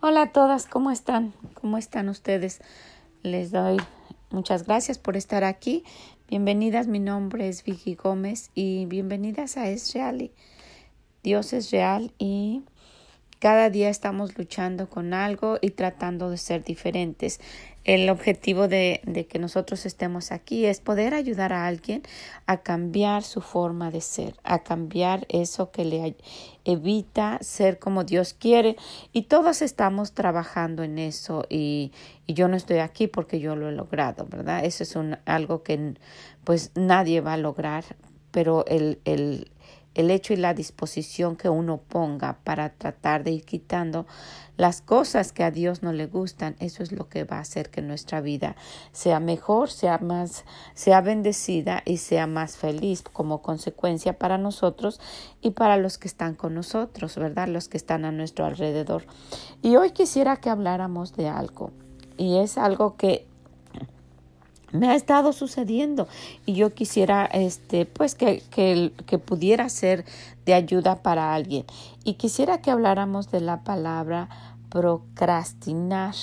Hola a todas, ¿cómo están? ¿Cómo están ustedes? Les doy muchas gracias por estar aquí. Bienvenidas, mi nombre es Vicky Gómez y bienvenidas a Es Real. Dios es real y cada día estamos luchando con algo y tratando de ser diferentes. El objetivo de, que nosotros estemos aquí es poder ayudar a alguien a cambiar su forma de ser, a cambiar eso que le evita ser como Dios quiere. Y todos estamos trabajando en eso y, y yo no estoy aquí porque yo lo he logrado, ¿verdad? Eso es un, algo que pues nadie va a lograr, pero el, el, el hecho y la disposición que uno ponga para tratar de ir quitando las cosas que a Dios no le gustan, eso es lo que va a hacer que nuestra vida sea mejor, sea más, sea bendecida y sea más feliz como consecuencia para nosotros y para los que están con nosotros, ¿verdad? Los que están a nuestro alrededor. Y hoy quisiera que habláramos de algo. Y es algo que me ha estado sucediendo. Y yo quisiera este pues que, que, que, pudiera ser de ayuda para alguien. Y quisiera que habláramos de la palabra procrastinar.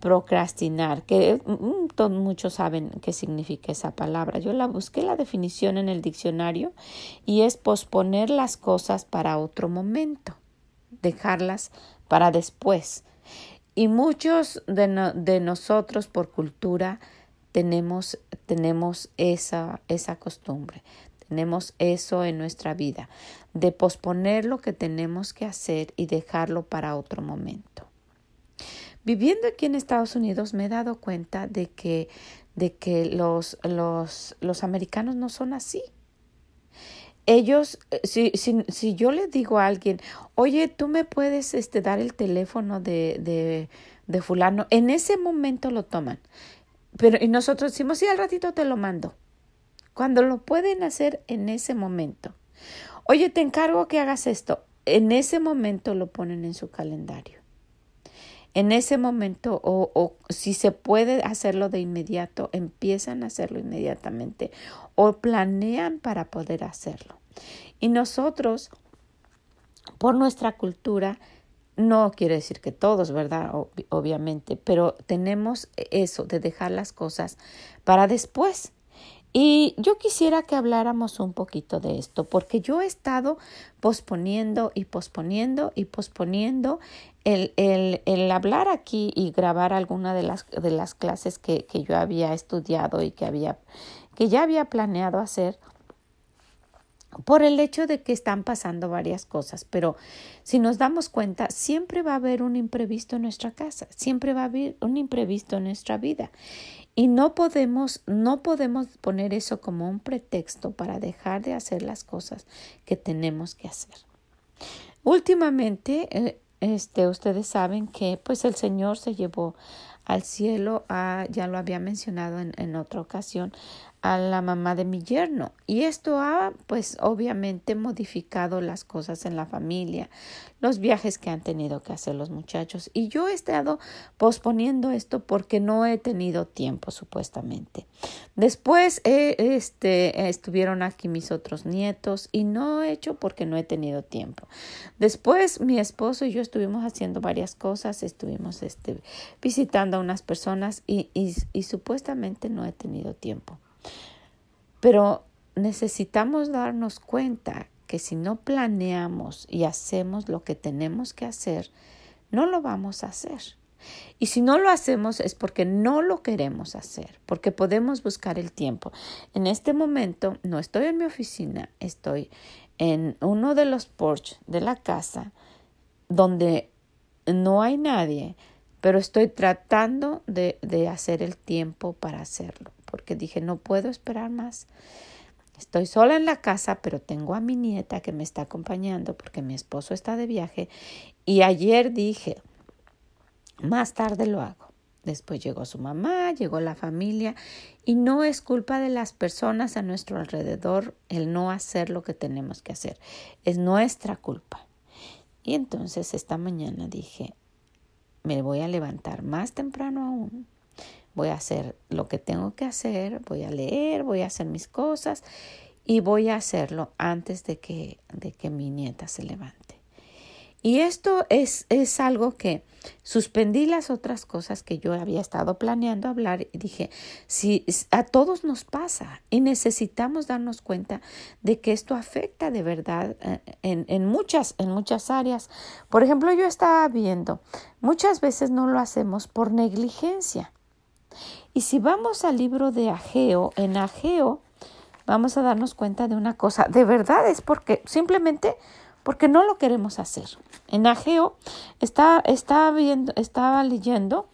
Procrastinar que mm, muchos saben qué significa esa palabra. Yo la busqué la definición en el diccionario y es posponer las cosas para otro momento dejarlas para después y muchos de, de nosotros por cultura tenemos, tenemos esa, esa costumbre, tenemos eso en nuestra vida, de posponer lo que tenemos que hacer y dejarlo para otro momento. Viviendo aquí en Estados Unidos me he dado cuenta de que, de que los, los, los americanos no son así ellos, eh, si, si, si yo le digo a alguien, oye, tú me puedes este, dar el teléfono de, de, de fulano, en ese momento lo toman. Pero, y nosotros decimos, sí, al ratito te lo mando. Cuando lo pueden hacer en ese momento. Oye, te encargo que hagas esto. En ese momento lo ponen en su calendario. En ese momento, o, o si se puede hacerlo de inmediato, empiezan a hacerlo inmediatamente o planean para poder hacerlo. Y nosotros, por nuestra cultura, no quiere decir que todos, ¿verdad? obviamente, pero tenemos eso de dejar las cosas para después. Y yo quisiera que habláramos un poquito de esto, porque yo he estado posponiendo y posponiendo y posponiendo el, el, el hablar aquí y grabar alguna de las, de las clases que, que yo había estudiado y que, había, que ya había planeado hacer por el hecho de que están pasando varias cosas, pero si nos damos cuenta, siempre va a haber un imprevisto en nuestra casa, siempre va a haber un imprevisto en nuestra vida. Y no podemos, no podemos poner eso como un pretexto para dejar de hacer las cosas que tenemos que hacer. Últimamente, eh, este, ustedes saben que pues el Señor se llevó al cielo, a, ya lo había mencionado en, en otra ocasión, a la mamá de mi yerno y esto ha pues obviamente modificado las cosas en la familia, los viajes que han tenido que hacer los muchachos y yo he estado posponiendo esto porque no he tenido tiempo supuestamente. Después este estuvieron aquí mis otros nietos y no he hecho porque no he tenido tiempo. Después mi esposo y yo estuvimos haciendo varias cosas, estuvimos este visitando a unas personas y, y supuestamente no he tenido tiempo. Pero necesitamos darnos cuenta que si no planeamos y hacemos lo que tenemos que hacer, no lo vamos a hacer. Y si no lo hacemos es porque no lo queremos hacer, porque podemos buscar el tiempo. En este momento no estoy en mi oficina, estoy en uno de los porches de la casa donde no hay nadie, pero estoy tratando de, de hacer el tiempo para hacerlo porque dije, no puedo esperar más. Estoy sola en la casa, pero tengo a mi nieta que me está acompañando porque mi esposo está de viaje. Y ayer dije, más tarde lo hago. Después llegó su mamá, llegó la familia y no es culpa de las personas a nuestro alrededor el no hacer lo que tenemos que hacer. Es nuestra culpa. Y entonces esta mañana dije, me voy a levantar más temprano aún voy a hacer lo que tengo que hacer, voy a leer, voy a hacer mis cosas y voy a hacerlo antes de que, de que mi nieta se levante. Y esto es, es algo que suspendí las otras cosas que yo había estado planeando hablar y dije, si a todos nos pasa y necesitamos darnos cuenta de que esto afecta de verdad eh, en, en, muchas, en muchas áreas. Por ejemplo, yo estaba viendo, muchas veces no lo hacemos por negligencia. Y si vamos al libro de Ageo, en Ageo vamos a darnos cuenta de una cosa, de verdad es porque simplemente porque no lo queremos hacer. En Ageo está, viendo, estaba leyendo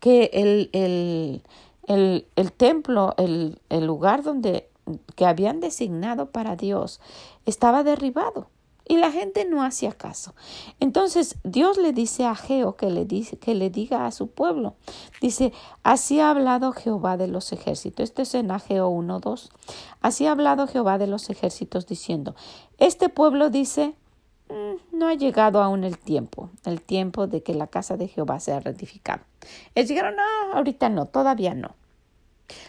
que el, el, el, el templo, el, el lugar donde que habían designado para Dios, estaba derribado y la gente no hacía caso. Entonces Dios le dice a Ageo que le, dice, que le diga a su pueblo. Dice, así ha hablado Jehová de los ejércitos. Este es en Ageo 1.2. Así ha hablado Jehová de los ejércitos diciendo, este pueblo dice, Mm, no ha llegado aún el tiempo, el tiempo de que la casa de Jehová sea rectificada. Ellos dijeron, no, ahorita no, todavía no.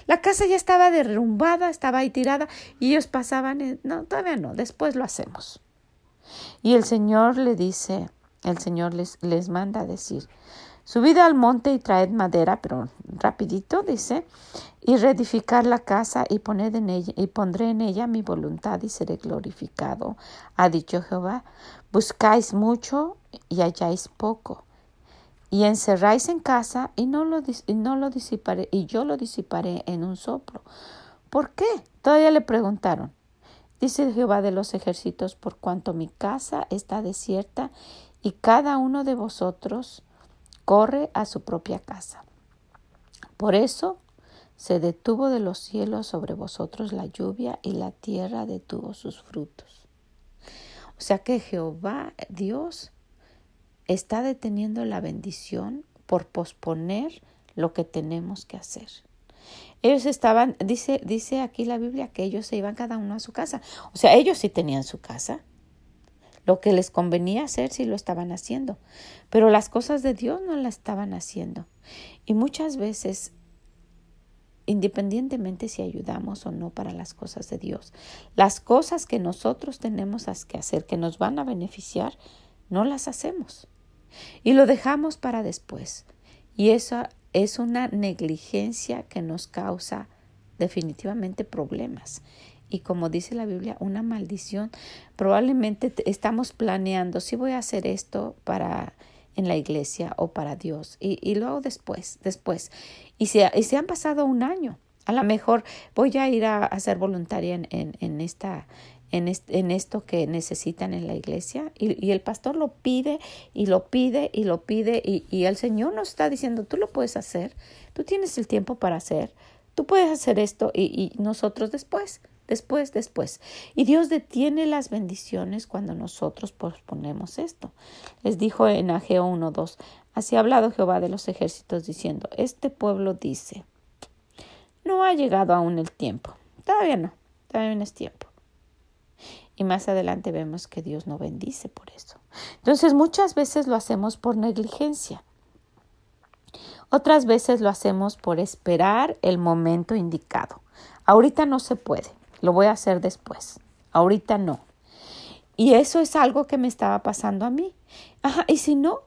La casa ya estaba derrumbada, estaba ahí tirada, y ellos pasaban, no, todavía no, después lo hacemos. Y el Señor le dice, el Señor les, les manda decir, Subid al monte y traed madera, pero rapidito dice, y reedificar la casa y poned en ella y pondré en ella mi voluntad y seré glorificado, ha dicho Jehová. Buscáis mucho y halláis poco, y encerráis en casa y no lo, y no lo disiparé y yo lo disiparé en un soplo. ¿Por qué? Todavía le preguntaron. Dice Jehová de los ejércitos, por cuanto mi casa está desierta y cada uno de vosotros corre a su propia casa. Por eso se detuvo de los cielos sobre vosotros la lluvia y la tierra detuvo sus frutos. O sea que Jehová, Dios, está deteniendo la bendición por posponer lo que tenemos que hacer. Ellos estaban, dice, dice aquí la Biblia que ellos se iban cada uno a su casa. O sea, ellos sí tenían su casa, lo que les convenía hacer si lo estaban haciendo, pero las cosas de Dios no las estaban haciendo. Y muchas veces, independientemente si ayudamos o no para las cosas de Dios, las cosas que nosotros tenemos que hacer, que nos van a beneficiar, no las hacemos. Y lo dejamos para después. Y eso es una negligencia que nos causa definitivamente problemas y como dice la Biblia, una maldición. Probablemente estamos planeando, si voy a hacer esto para en la iglesia o para Dios y, y luego después, después. Y se, y se han pasado un año. A lo mejor voy a ir a, ser voluntaria en, en esta en, esto que necesitan en la iglesia y, el pastor lo pide y lo pide y lo pide y, y, el Señor nos está diciendo, tú lo puedes hacer, tú tienes el tiempo para hacer, tú puedes hacer esto y, y nosotros después después, después. Y Dios detiene las bendiciones cuando nosotros posponemos esto. Les dijo en Ageo 1.2, así ha hablado Jehová de los ejércitos diciendo, este pueblo dice, no ha llegado aún el tiempo. Todavía no, todavía no es tiempo. Y más adelante vemos que Dios no bendice por eso. Entonces muchas veces lo hacemos por negligencia. Otras veces lo hacemos por esperar el momento indicado. Ahorita no se puede. Lo voy a hacer después. Ahorita no. Y eso es algo que me estaba pasando a mí. Ajá, y si no,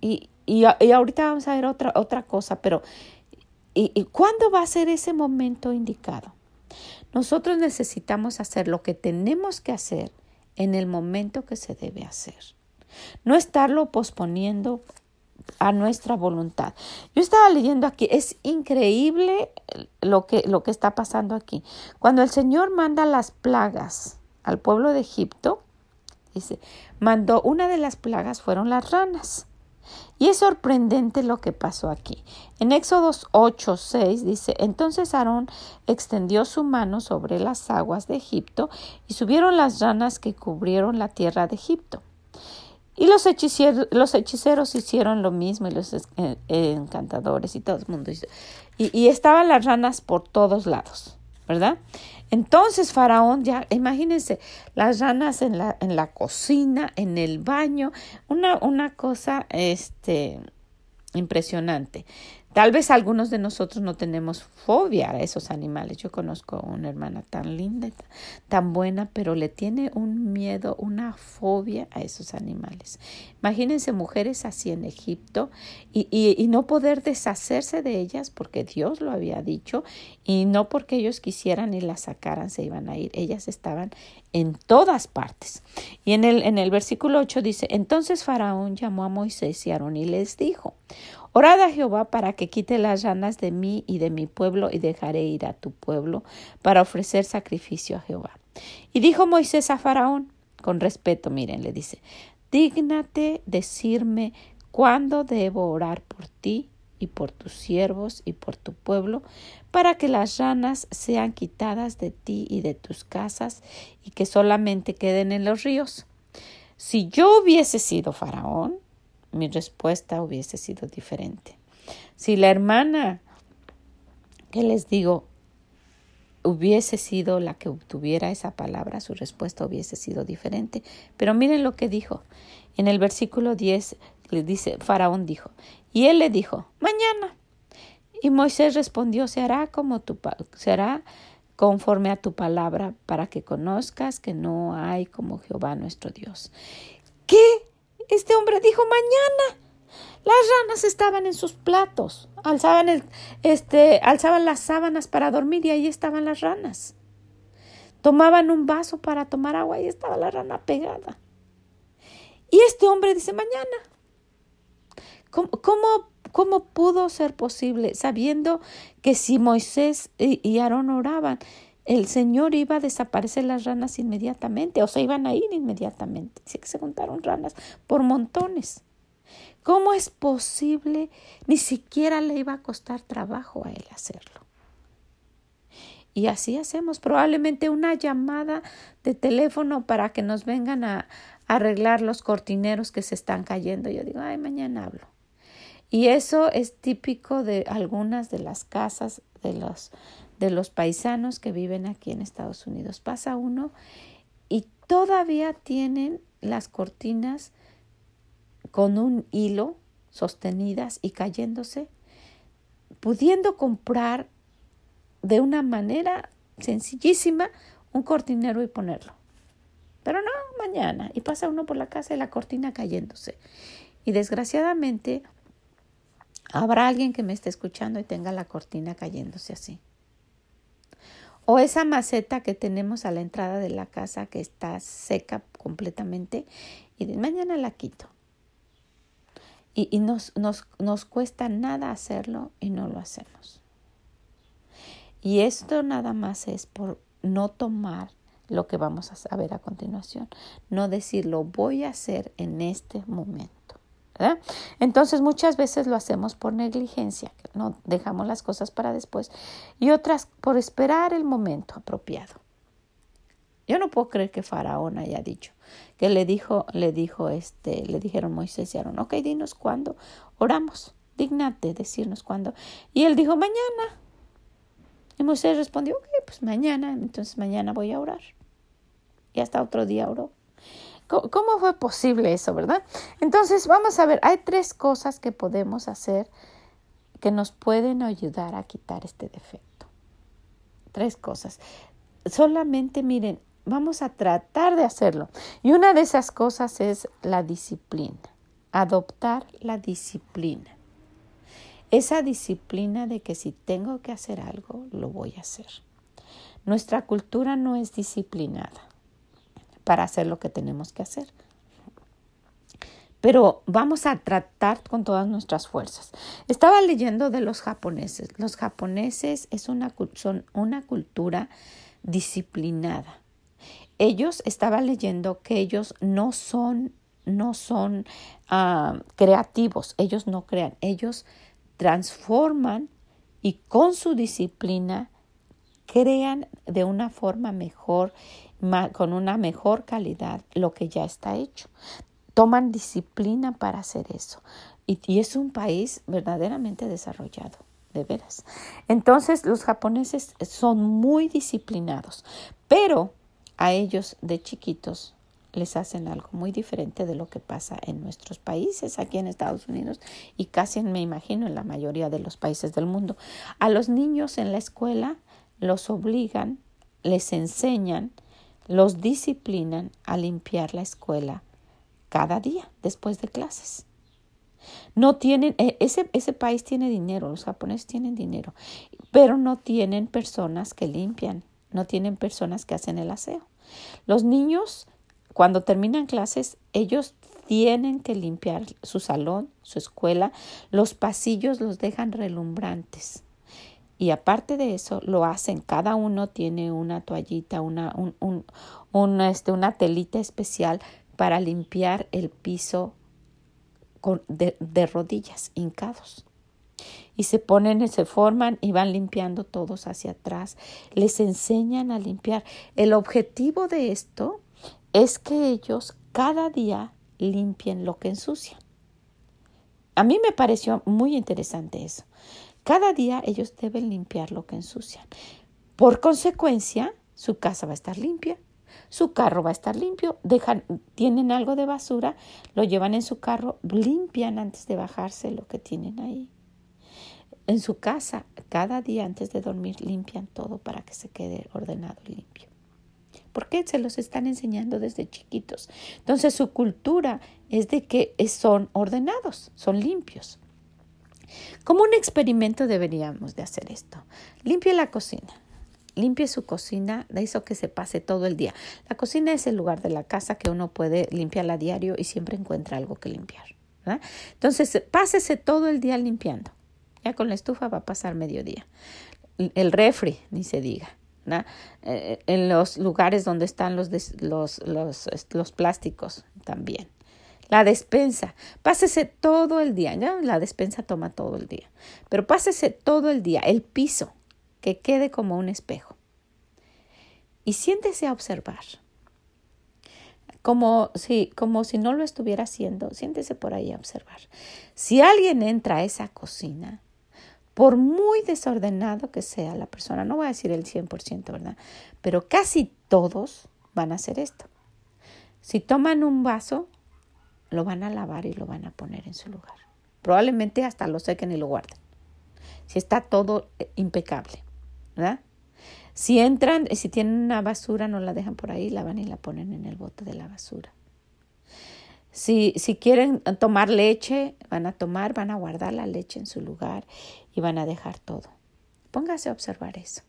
y, y, ahorita vamos a ver otra, otra cosa, pero ¿y, ¿y cuándo va a ser ese momento indicado? Nosotros necesitamos hacer lo que tenemos que hacer en el momento que se debe hacer. No estarlo posponiendo a nuestra voluntad. Yo estaba leyendo aquí, es increíble lo que, lo que está pasando aquí. Cuando el Señor manda las plagas al pueblo de Egipto, dice, mandó una de las plagas fueron las ranas. Y es sorprendente lo que pasó aquí. En Éxodos 8, 6 dice, entonces Aarón extendió su mano sobre las aguas de Egipto y subieron las ranas que cubrieron la tierra de Egipto. Y los hechiceros, los hechiceros hicieron lo mismo, y los eh, encantadores y todo el mundo. Y, y estaban las ranas por todos lados, Entonces Faraón, ya imagínense, las ranas en la, en la cocina, en el baño, una, una cosa este, impresionante. Tal vez algunos de nosotros no tenemos fobia a esos animales. Yo conozco una hermana tan linda, tan buena, pero le tiene un miedo, una fobia a esos animales. Imagínense mujeres así en Egipto y, y, no poder deshacerse de ellas porque Dios lo había dicho y no porque ellos quisieran y las sacaran se iban a ir. Ellas estaban en todas partes. Y en el, en el versículo 8 dice, entonces Faraón llamó a Moisés y Aarón y les dijo, Orad a Jehová para que quite las ranas de mí y de mi pueblo y dejaré ir a tu pueblo para ofrecer sacrificio a Jehová. Y dijo Moisés a Faraón, con respeto, miren, le dice, dígnate decirme cuándo debo orar por ti y por tus siervos y por tu pueblo, para que las ranas sean quitadas de ti y de tus casas y que solamente queden en los ríos. Si yo hubiese sido faraón, mi respuesta hubiese sido diferente. Si la hermana que les digo hubiese sido la que obtuviera esa palabra, su respuesta hubiese sido diferente. Pero miren lo que dijo. En el versículo 10 le dice, Faraón dijo, y él le dijo, mañana. Y Moisés respondió, se hará como tu se hará conforme a tu palabra, para que conozcas que no hay como Jehová nuestro Dios. ¿Qué este hombre dijo mañana. Las ranas estaban en sus platos, alzaban, el, este, alzaban las sábanas para dormir y ahí estaban las ranas. Tomaban un vaso para tomar agua y estaba la rana pegada. Y este hombre dice mañana. ¿Cómo, cómo, cómo pudo ser posible sabiendo que si Moisés y Aarón oraban, el Señor iba a desaparecer las ranas inmediatamente, o se iban a ir inmediatamente. Sí que se juntaron ranas por montones. ¿Cómo es posible? Ni siquiera le iba a costar trabajo a él hacerlo. Y así hacemos probablemente una llamada de teléfono para que nos vengan a, arreglar los cortineros que se están cayendo. Yo digo, ay, mañana hablo. Y eso es típico de algunas de las casas de los de los paisanos que viven aquí en Estados Unidos. Pasa uno y todavía tienen las cortinas con un hilo sostenidas y cayéndose, pudiendo comprar de una manera sencillísima un cortinero y ponerlo. Pero no, mañana. Y pasa uno por la casa y la cortina cayéndose. Y desgraciadamente habrá alguien que me esté escuchando y tenga la cortina cayéndose así. O esa maceta que tenemos a la entrada de la casa que está seca completamente y de mañana la quito. Y, nos, nos, nos cuesta nada hacerlo y no lo hacemos. Y esto nada más es por no tomar lo que vamos a saber a continuación, no decir lo voy a hacer en este momento. Entonces muchas veces lo hacemos por negligencia, no dejamos las cosas para después y otras por esperar el momento apropiado. Yo no puedo creer que Faraón haya dicho, que le dijo, le dijo este, le dijeron Moisés y Aarón, ok, dinos cuándo, oramos, dignate decirnos cuándo. Y él dijo, mañana. Y Moisés respondió, ok, pues mañana, entonces mañana voy a orar. Y hasta otro día oró. ¿Cómo fue posible eso, verdad? Entonces, vamos a ver, hay tres cosas que podemos hacer que nos pueden ayudar a quitar este defecto. Tres cosas. Solamente miren, vamos a tratar de hacerlo. Y una de esas cosas es la disciplina, adoptar la disciplina. Esa disciplina de que si tengo que hacer algo, lo voy a hacer. Nuestra cultura no es disciplinada para hacer lo que tenemos que hacer. Pero vamos a tratar con todas nuestras fuerzas. Estaba leyendo de los japoneses. Los japoneses es una, son una cultura disciplinada. Ellos, estaba leyendo que ellos no son, no son ah, creativos, ellos no crean, ellos transforman y con su disciplina crean de una forma mejor con una mejor calidad lo que ya está hecho. Toman disciplina para hacer eso. Y, y es un país verdaderamente desarrollado, de veras. Entonces los japoneses son muy disciplinados, pero a ellos de chiquitos les hacen algo muy diferente de lo que pasa en nuestros países, aquí en Estados Unidos y casi me imagino en la mayoría de los países del mundo. A los niños en la escuela los obligan, les enseñan, los disciplinan a limpiar la escuela cada día después de clases. No tienen, e, ese, ese país tiene dinero, los japoneses tienen dinero, pero no tienen personas que limpian, no tienen personas que hacen el aseo. Los niños cuando terminan clases, ellos tienen que limpiar su salón, su escuela, los pasillos los dejan relumbrantes. Y aparte de eso, lo hacen, cada uno tiene una toallita, una, un, este, una telita especial para limpiar el piso con, de, de rodillas, hincados y se ponen, se forman y van limpiando todos hacia atrás. Les enseñan a limpiar. El objetivo de esto es que ellos cada día limpien lo que ensucian. A mí me pareció muy interesante eso. Cada día ellos deben limpiar lo que ensucian. Por consecuencia, su casa va a estar limpia, su carro va a estar limpio, dejan, tienen algo de basura, lo llevan en su carro, limpian antes de bajarse lo que tienen ahí. En su casa, cada día antes de dormir, limpian todo para que se quede ordenado y limpio. ¿Por qué se los están enseñando desde chiquitos? Entonces su cultura es de que son ordenados, son limpios. Como un experimento deberíamos de hacer esto. Limpie la cocina. Limpie su cocina, de eso que se pase todo el día. La cocina es el lugar de la casa que uno puede limpiar a diario y siempre encuentra algo que limpiar. Entonces, pásese todo el día limpiando. Ya con la estufa va a pasar mediodía. El refri, ni se diga. Eh, en los lugares donde están los, los, los, los, plásticos también. La despensa, pásese todo el día, ¿ya? la despensa toma todo el día, pero pásese todo el día, el piso, que quede como un espejo. Y siéntese a observar, como si, como si no lo estuviera haciendo, siéntese por ahí a observar. Si alguien entra a esa cocina, por muy desordenado que sea la persona, no voy a decir el 100%, ¿verdad? Pero casi todos van a hacer esto. Si toman un vaso, lo van a lavar y lo van a poner en su lugar. Probablemente hasta lo sequen y lo guarden. Si está todo eh, impecable, ¿verdad? Si entran, si tienen una basura, no la dejan por ahí, la van y la ponen en el bote de la basura. Si, si quieren tomar leche, van a tomar, van a guardar la leche en su lugar y van a dejar todo. Póngase a observar eso.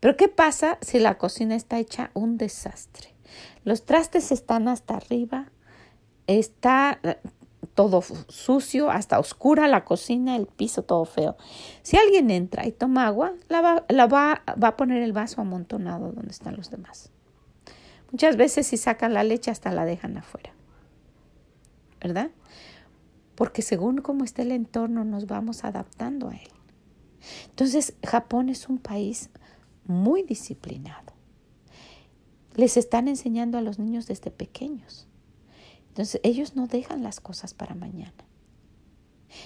Pero ¿qué pasa si la cocina está hecha un desastre? Los trastes están hasta arriba, está eh, todo sucio, hasta oscura la cocina, el piso todo feo. Si alguien entra y toma agua, la va, la va, va a poner el vaso amontonado donde están los demás. Muchas veces si sacan la leche hasta la dejan afuera. ¿verdad? Porque según cómo esté el entorno nos vamos adaptando a él. Entonces, Japón es un país muy disciplinado. Les están enseñando a los niños desde pequeños. Entonces, ellos no dejan las cosas para mañana.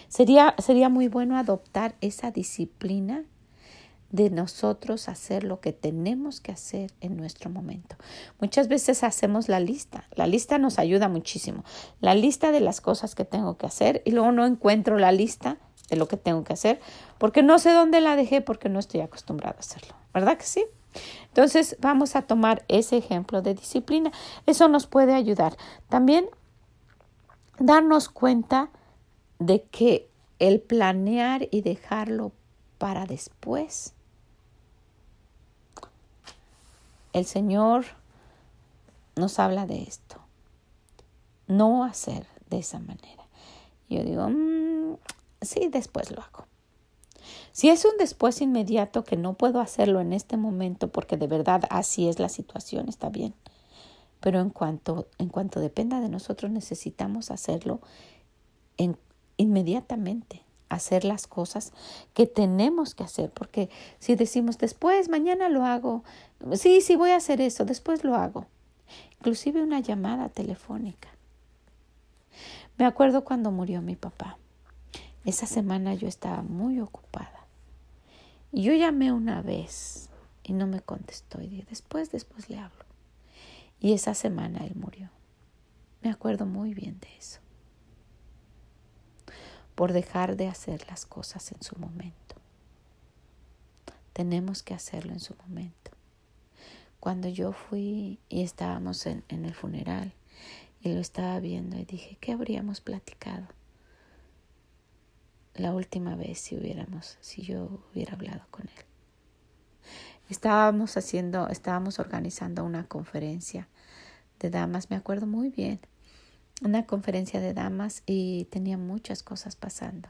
Sería, sería muy bueno adoptar esa disciplina de nosotros hacer lo que tenemos que hacer en nuestro momento. Muchas veces hacemos la lista. La lista nos ayuda muchísimo. La lista de las cosas que tengo que hacer y luego no encuentro la lista de lo que tengo que hacer porque no sé dónde la dejé porque no estoy acostumbrada a hacerlo. ¿Verdad que sí? Entonces vamos a tomar ese ejemplo de disciplina. Eso nos puede ayudar. También darnos cuenta de que el planear y dejarlo para después el Señor nos habla de esto. No hacer de esa manera. Yo digo, mm, sí, después lo hago. Si es un después inmediato que no puedo hacerlo en este momento porque de verdad así es la situación, está bien. Pero en cuanto, en cuanto dependa de nosotros necesitamos hacerlo en, inmediatamente hacer las cosas que tenemos que hacer, porque si decimos después, mañana lo hago, sí, sí voy a hacer eso, después lo hago. Inclusive una llamada telefónica. Me acuerdo cuando murió mi papá. Esa semana yo estaba muy ocupada. Y yo llamé una vez y no me contestó y dije, después, después le hablo. Y esa semana él murió. Me acuerdo muy bien de eso. Por dejar de hacer las cosas en su momento. Tenemos que hacerlo en su momento. Cuando yo fui y estábamos en, el funeral y lo estaba viendo y dije, ¿qué habríamos platicado? La última vez si hubiéramos, si yo hubiera hablado con él. Estábamos haciendo, estábamos organizando una conferencia de damas, me acuerdo muy bien, una conferencia de damas y tenía muchas cosas pasando.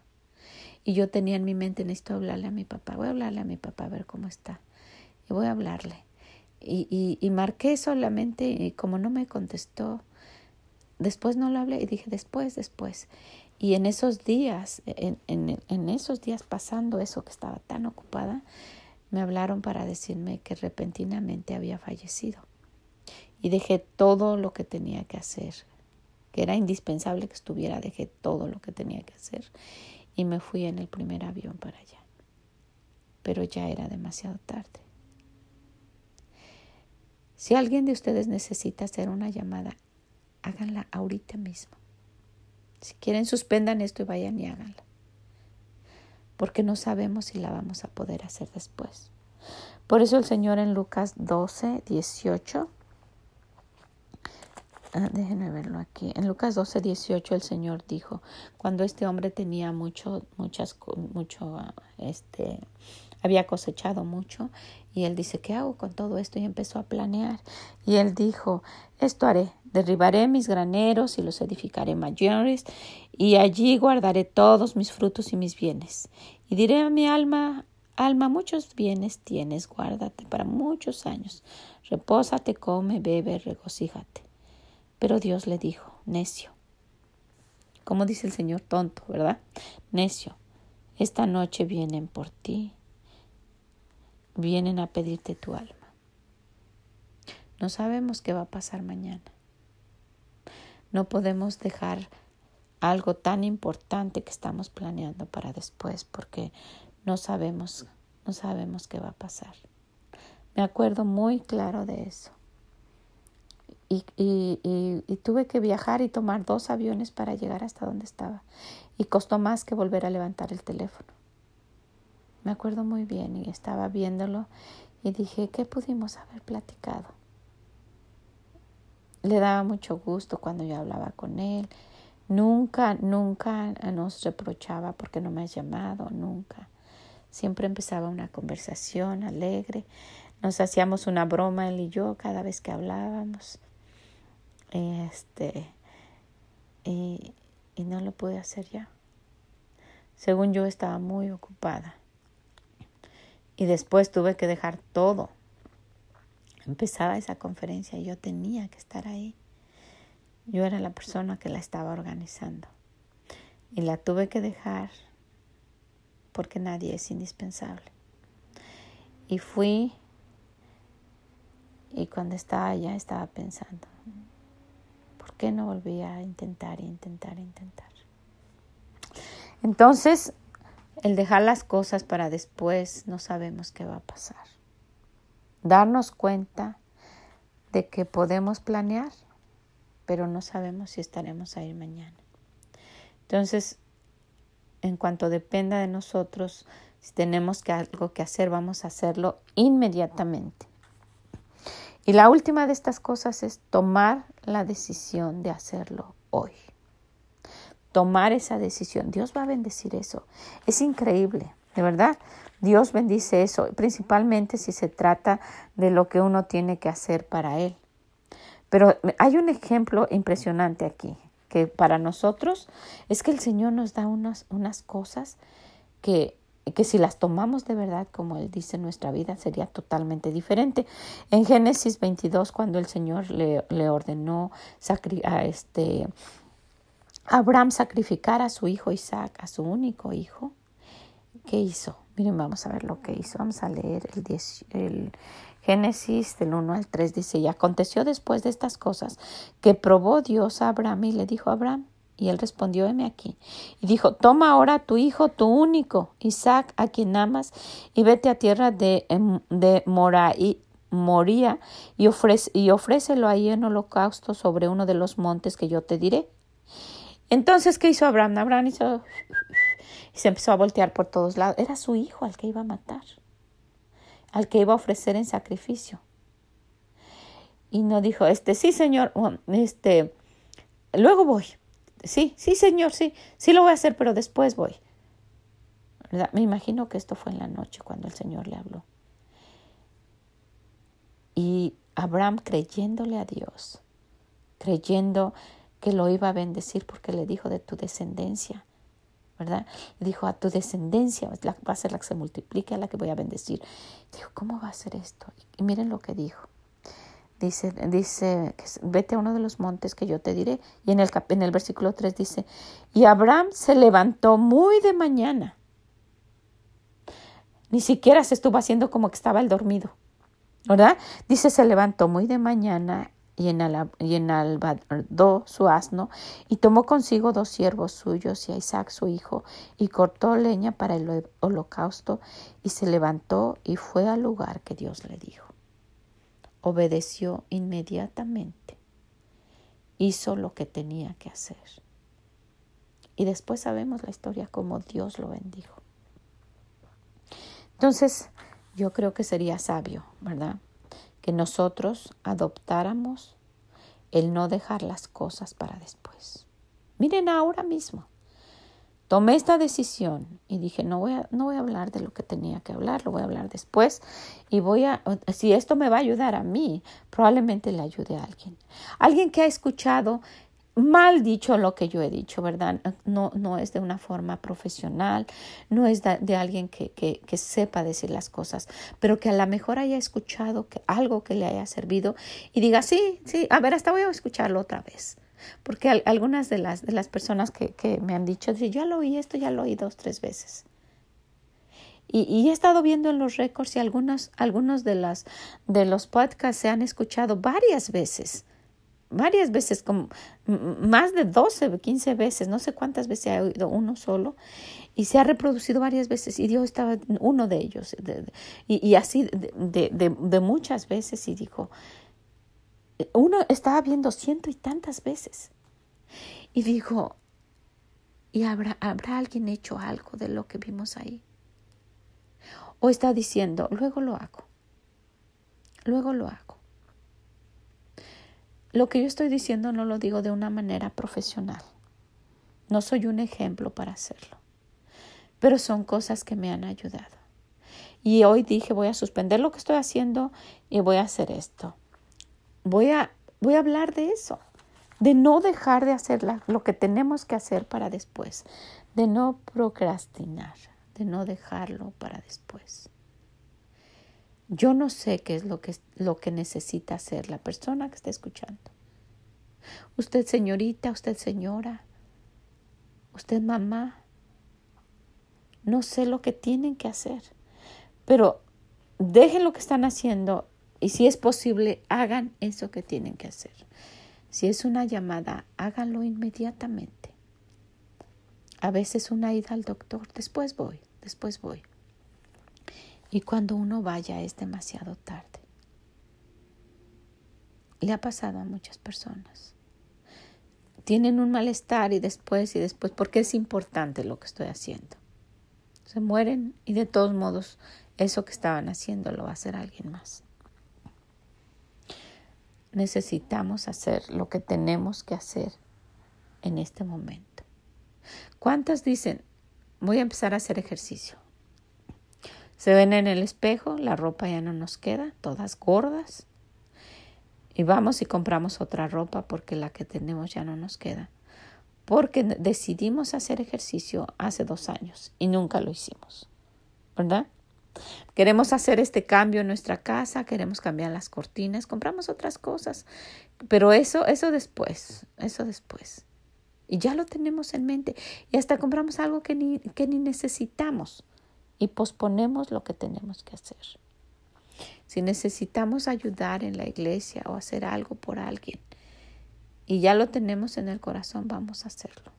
Y yo tenía en mi mente, necesito hablarle a mi papá, voy a hablarle a mi papá a ver cómo está. Y voy a hablarle. Y, y, y marqué solamente, y como no me contestó, después no lo hablé y dije después, después. Y en esos días, en, en, en esos días pasando eso que estaba tan ocupada, me hablaron para decirme que repentinamente había fallecido. Y dejé todo lo que tenía que hacer, que era indispensable que estuviera, dejé todo lo que tenía que hacer y me fui en el primer avión para allá. Pero ya era demasiado tarde. Si alguien de ustedes necesita hacer una llamada, háganla ahorita mismo. Si quieren, suspendan esto y vayan y háganla porque no sabemos si la vamos a poder hacer después. Por eso el Señor en Lucas 12, 18, ah, déjenme verlo aquí, en Lucas 12, 18 el Señor dijo, cuando este hombre tenía mucho, muchas, mucho, este, había cosechado mucho y él dice, ¿qué hago con todo esto? Y empezó a planear. Y él dijo, esto haré, derribaré mis graneros y los edificaré mayores, y allí guardaré todos mis frutos y mis bienes. Y diré a mi alma, alma, muchos bienes tienes, guárdate para muchos años. Repósate, come, bebe, regocíjate. Pero Dios le dijo, necio. Como dice el Señor, tonto, ¿verdad? Necio, esta noche vienen por ti vienen a pedirte tu alma. No sabemos qué va a pasar mañana. No podemos dejar algo tan importante que estamos planeando para después porque no sabemos, no sabemos qué va a pasar. Me acuerdo muy claro de eso. Y, y, y, tuve que viajar y tomar dos aviones para llegar hasta donde estaba. Y costó más que volver a levantar el teléfono. Me acuerdo muy bien y estaba viéndolo y dije, ¿qué pudimos haber platicado? Le daba mucho gusto cuando yo hablaba con él. Nunca, nunca nos reprochaba porque no me has llamado, nunca. Siempre empezaba una conversación alegre. Nos hacíamos una broma él y yo cada vez que hablábamos. Este, y, y no lo pude hacer ya. Según yo estaba muy ocupada. Y después tuve que dejar todo. Empezaba esa conferencia y yo tenía que estar ahí. Yo era la persona que la estaba organizando. Y la tuve que dejar porque nadie es indispensable. Y fui y cuando estaba allá estaba pensando, ¿por qué no volví a intentar, intentar, intentar? Entonces el dejar las cosas para después no sabemos qué va a pasar. Darnos cuenta de que podemos planear, pero no sabemos si estaremos ahí mañana. Entonces, en cuanto dependa de nosotros, si tenemos que algo que hacer, vamos a hacerlo inmediatamente. Y la última de estas cosas es tomar la decisión de hacerlo hoy tomar esa decisión. Dios va a bendecir eso. Es increíble, de verdad. Dios bendice eso, principalmente si se trata de lo que uno tiene que hacer para Él. Pero hay un ejemplo impresionante aquí, que para nosotros es que el Señor nos da unas, unas cosas que, que si las tomamos de verdad, como Él dice, nuestra vida sería totalmente diferente. En Génesis 22, cuando el Señor le, le ordenó a este, Abraham sacrificara a su hijo Isaac, a su único hijo, ¿qué hizo? Miren, vamos a ver lo que hizo. Vamos a leer el, el Génesis del 1 al 3. Dice, y aconteció después de estas cosas que probó Dios a Abraham y le dijo a Abraham, y él respondió, heme aquí. Y dijo, toma ahora tu hijo, tu único, Isaac, a quien amas, y vete a tierra de, em, de moría y, ofrece, y ofrécelo ahí en holocausto sobre uno de los montes que yo te diré. Entonces, ¿qué hizo Abraham? Abraham hizo... Y se empezó a voltear por todos lados. Era su hijo al que iba a matar, al que iba a ofrecer en sacrificio. Y no dijo, este, sí, señor, este, luego voy. Sí, sí, señor, sí, sí lo voy a hacer, pero después voy. Me imagino que esto fue en la noche cuando el Señor le habló. Y Abraham creyéndole a Dios, creyendo que lo iba a bendecir porque le dijo de tu descendencia, ¿verdad? Dijo a tu descendencia va a ser la que se multiplique, a la que voy a bendecir. Dijo, ¿cómo va a ser esto? Y miren lo que dijo. Dice, dice, vete a uno de los montes que yo te diré. Y en el, en el versículo 3 dice, y Abraham se levantó muy de mañana. Ni siquiera se estuvo haciendo como que estaba el dormido. ¿verdad? Dice, se levantó muy de mañana y, enalbardó su asno y tomó consigo dos siervos suyos y a Isaac su hijo y cortó leña para el holocausto y se levantó y fue al lugar que Dios le dijo. Obedeció inmediatamente, hizo lo que tenía que hacer. Y después sabemos la historia como Dios lo bendijo. Entonces, yo creo que sería sabio, ¿verdad? Que nosotros adoptáramos el no dejar las cosas para después. Miren ahora mismo. Tomé esta decisión y dije, no voy, a, no voy a hablar de lo que tenía que hablar, lo voy a hablar después y voy a, si esto me va a ayudar a mí, probablemente le ayude a alguien. Alguien que ha escuchado mal dicho lo que yo he dicho, ¿verdad? No, no es de una forma profesional, no es de, alguien que, que, que, sepa decir las cosas, pero que a lo mejor haya escuchado que, algo que le haya servido y diga, sí, sí, a ver, hasta voy a escucharlo otra vez. Porque algunas de las, de las personas que, que me han dicho, ya lo oí esto, ya lo oí dos, tres veces. Y, y, he estado viendo en los récords y algunos, algunos de, las, de los podcasts se han escuchado varias veces varias veces, más de 12, 15 veces, no sé cuántas veces ha oído uno solo, y se ha reproducido varias veces, y Dios estaba uno de ellos, y, y, así de, de, de, muchas veces, y dijo, uno estaba viendo ciento y tantas veces, y dijo, ¿y habrá, habrá alguien hecho algo de lo que vimos ahí? O está diciendo, luego lo hago, luego lo hago. Lo que yo estoy diciendo no lo digo de una manera profesional. No soy un ejemplo para hacerlo. Pero son cosas que me han ayudado. Y hoy dije, voy a suspender lo que estoy haciendo y voy a hacer esto. Voy a, voy a hablar de eso, de no dejar de hacer lo que tenemos que hacer para después, de no procrastinar, de no dejarlo para después. Yo no sé qué es lo que, lo que necesita hacer la persona que está escuchando. Usted señorita, usted señora, usted mamá. No sé lo que tienen que hacer, pero dejen lo que están haciendo y si es posible, hagan eso que tienen que hacer. Si es una llamada, háganlo inmediatamente. A veces una ida al doctor, después voy, después voy. Y cuando uno vaya es demasiado tarde. Le ha pasado a muchas personas. Tienen un malestar y después y después, porque es importante lo que estoy haciendo. Se mueren y de todos modos eso que estaban haciendo lo va a hacer alguien más. Necesitamos hacer lo que tenemos que hacer en este momento. ¿Cuántas dicen, voy a empezar a hacer ejercicio? Se ven en el espejo, la ropa ya no nos queda, todas gordas. Y vamos y compramos otra ropa porque la que tenemos ya no nos queda. Porque decidimos hacer ejercicio hace dos años y nunca lo hicimos. ¿Verdad? Queremos hacer este cambio en nuestra casa, queremos cambiar las cortinas, compramos otras cosas, pero eso, eso después, eso después. Y ya lo tenemos en mente y hasta compramos algo que ni, que ni necesitamos y posponemos lo que tenemos que hacer. Si necesitamos ayudar en la iglesia o hacer algo por alguien y ya lo tenemos en el corazón, vamos a hacerlo.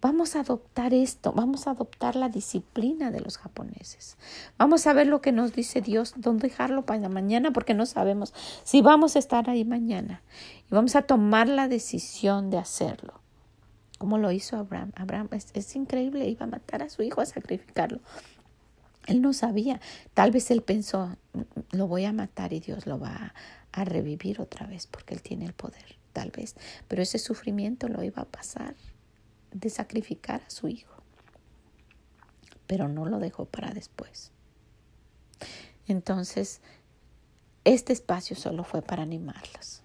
Vamos a adoptar esto, vamos a adoptar la disciplina de los japoneses. Vamos a ver lo que nos dice Dios, dónde dejarlo para mañana, porque no sabemos si vamos a estar ahí mañana. Y vamos a tomar la decisión de hacerlo. Como lo hizo Abraham. Abraham es, es increíble, iba a matar a su hijo, a sacrificarlo. Él no sabía. Tal vez él pensó, lo voy a matar y Dios lo va a, revivir otra vez porque él tiene el poder, tal vez. Pero ese sufrimiento lo iba a pasar de sacrificar a su hijo, pero no lo dejó para después. Entonces, este espacio solo fue para animarlos,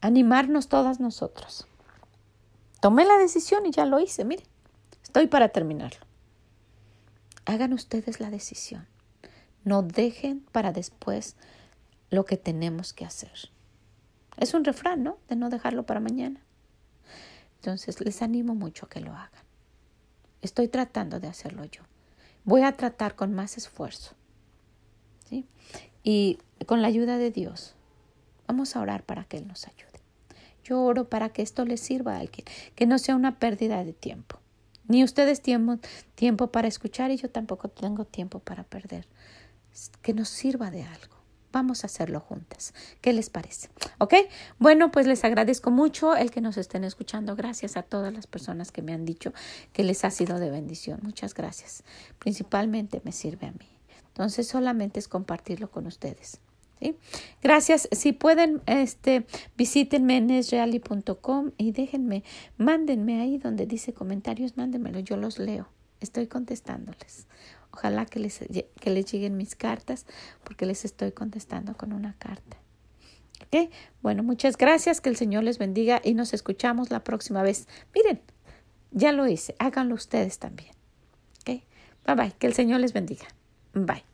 animarnos todas nosotros. Tomé la decisión y ya lo hice, miren, estoy para terminarlo. Hagan ustedes la decisión. No dejen para después lo que tenemos que hacer. Es un refrán, ¿no? De no dejarlo para mañana. Entonces les animo mucho a que lo hagan. Estoy tratando de hacerlo yo. Voy a tratar con más esfuerzo. ¿sí? Y con la ayuda de Dios, vamos a orar para que Él nos ayude. Yo oro para que esto les sirva a alguien, que no sea una pérdida de tiempo. Ni ustedes tienen tiempo para escuchar y yo tampoco tengo tiempo para perder. Que nos sirva de algo. Vamos a hacerlo juntas. ¿Qué les parece? ¿Ok? Bueno, pues les agradezco mucho el que nos estén escuchando. Gracias a todas las personas que me han dicho que les ha sido de bendición. Muchas gracias. Principalmente me sirve a mí. Entonces solamente es compartirlo con ustedes. Gracias. Si pueden, este, visítenme en esreali.com y déjenme, mándenme ahí donde dice comentarios, mándenmelo. Yo los leo. Estoy contestándoles. Ojalá que les, que les lleguen mis cartas porque les estoy contestando con una carta. ¿Ok? Bueno, muchas gracias, que el Señor les bendiga y nos escuchamos la próxima vez. Miren, ya lo hice, háganlo ustedes también. ¿Ok? Bye bye, que el Señor les bendiga. Bye.